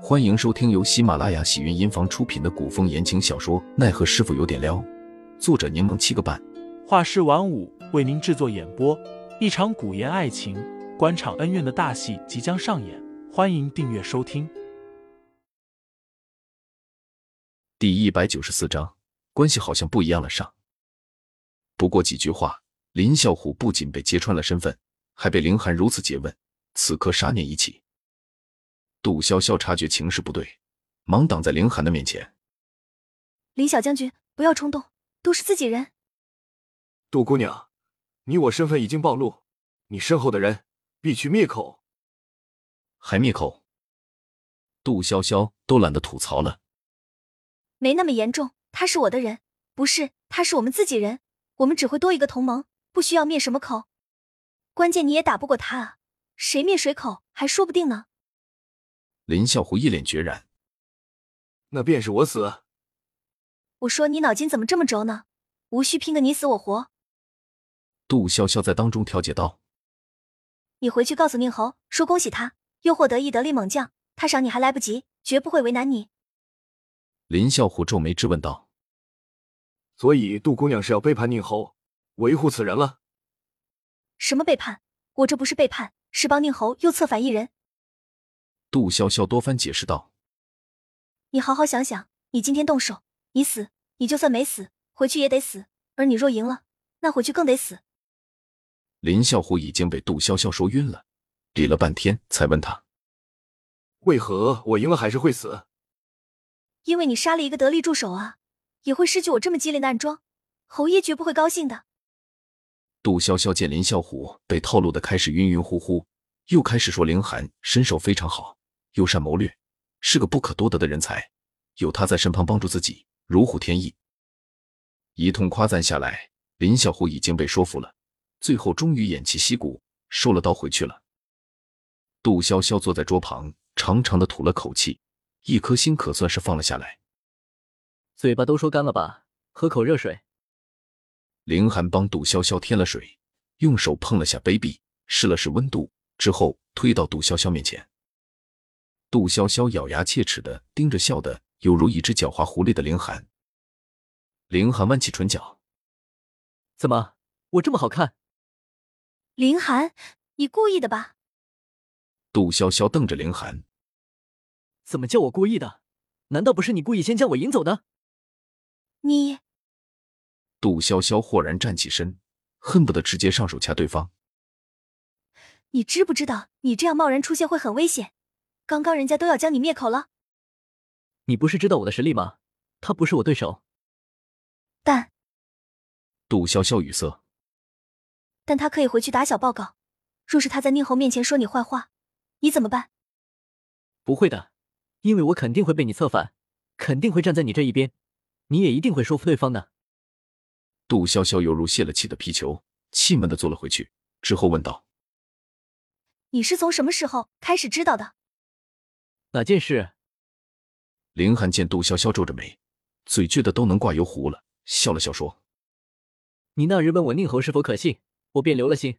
欢迎收听由喜马拉雅喜云音房出品的古风言情小说《奈何师傅有点撩》，作者柠檬七个半，画师晚舞为您制作演播。一场古言爱情、官场恩怨的大戏即将上演，欢迎订阅收听。第一百九十四章，关系好像不一样了。上，不过几句话，林啸虎不仅被揭穿了身份，还被凌寒如此诘问，此刻杀念一起。杜潇潇察觉情势不对，忙挡在凌寒的面前。林小将军，不要冲动，都是自己人。杜姑娘，你我身份已经暴露，你身后的人必须灭口。还灭口？杜潇潇都懒得吐槽了。没那么严重，他是我的人，不是他是我们自己人，我们只会多一个同盟，不需要灭什么口。关键你也打不过他啊，谁灭谁口还说不定呢。林啸虎一脸决然，那便是我死。我说你脑筋怎么这么轴呢？无需拼个你死我活。杜潇潇在当中调解道：“你回去告诉宁侯，说恭喜他又获得一得力猛将，他赏你还来不及，绝不会为难你。”林啸虎皱眉质问道：“所以杜姑娘是要背叛宁侯，维护此人了？什么背叛？我这不是背叛，是帮宁侯又策反一人。”杜潇潇多番解释道：“你好好想想，你今天动手，你死，你就算没死，回去也得死；而你若赢了，那回去更得死。”林啸虎已经被杜潇潇说晕了，理了半天才问他：“为何我赢了还是会死？”“因为你杀了一个得力助手啊，也会失去我这么机灵的暗桩，侯爷绝不会高兴的。”杜潇潇见林啸虎被套路的开始晕晕乎乎，又开始说凌寒身手非常好。又善谋略，是个不可多得的人才。有他在身旁帮助自己，如虎添翼。一通夸赞下来，林小虎已经被说服了，最后终于偃旗息鼓，收了刀回去了。杜潇潇坐在桌旁，长长的吐了口气，一颗心可算是放了下来。嘴巴都说干了吧，喝口热水。林寒帮杜潇潇添了水，用手碰了下杯壁，试了试温度，之后推到杜潇潇面前。杜潇潇咬牙切齿的盯着笑的犹如一只狡猾狐狸的凌寒。凌寒弯起唇角：“怎么，我这么好看？”凌寒，你故意的吧？杜潇潇瞪着凌寒：“怎么叫我故意的？难道不是你故意先将我引走的？”你……杜潇潇豁然站起身，恨不得直接上手掐对方。你知不知道，你这样贸然出现会很危险？刚刚人家都要将你灭口了，你不是知道我的实力吗？他不是我对手。但杜潇潇语塞。但他可以回去打小报告。若是他在宁侯面前说你坏话，你怎么办？不会的，因为我肯定会被你策反，肯定会站在你这一边，你也一定会说服对方的。杜潇潇犹如泄了气的皮球，气闷的坐了回去，之后问道：“你是从什么时候开始知道的？”哪件事？林寒见杜潇潇皱着眉，嘴撅的都能挂油壶了，笑了笑说：“你那日问我宁侯是否可信，我便留了心。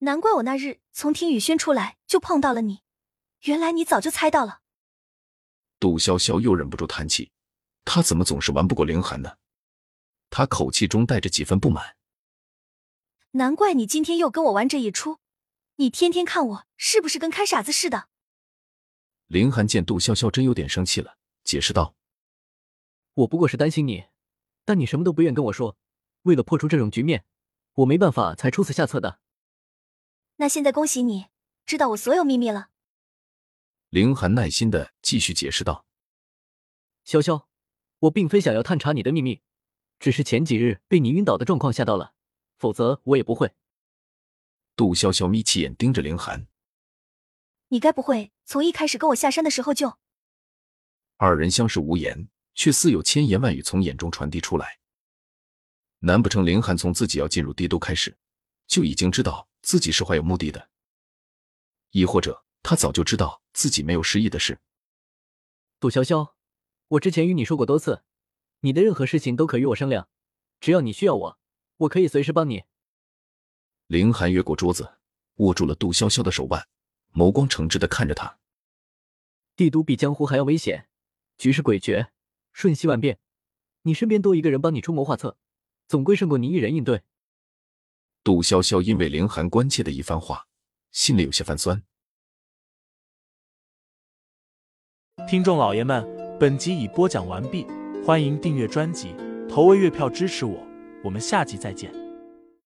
难怪我那日从听雨轩出来就碰到了你，原来你早就猜到了。”杜潇潇又忍不住叹气，他怎么总是玩不过凌寒呢？他口气中带着几分不满。难怪你今天又跟我玩这一出，你天天看我是不是跟看傻子似的？林寒见杜潇潇真有点生气了，解释道：“我不过是担心你，但你什么都不愿跟我说。为了破除这种局面，我没办法才出此下策的。那现在恭喜你，知道我所有秘密了。”林寒耐心的继续解释道：“潇潇，我并非想要探查你的秘密，只是前几日被你晕倒的状况吓到了，否则我也不会。”杜潇潇眯起眼盯着林寒。你该不会从一开始跟我下山的时候就……二人相视无言，却似有千言万语从眼中传递出来。难不成凌寒从自己要进入帝都开始，就已经知道自己是怀有目的的？亦或者他早就知道自己没有失忆的事？杜潇潇，我之前与你说过多次，你的任何事情都可与我商量，只要你需要我，我可以随时帮你。凌寒越过桌子，握住了杜潇潇的手腕。眸光诚挚的看着他，帝都比江湖还要危险，局势诡谲，瞬息万变。你身边多一个人帮你出谋划策，总归胜过你一人应对。杜潇潇因为凌寒关切的一番话，心里有些泛酸。听众老爷们，本集已播讲完毕，欢迎订阅专辑，投喂月票支持我，我们下集再见。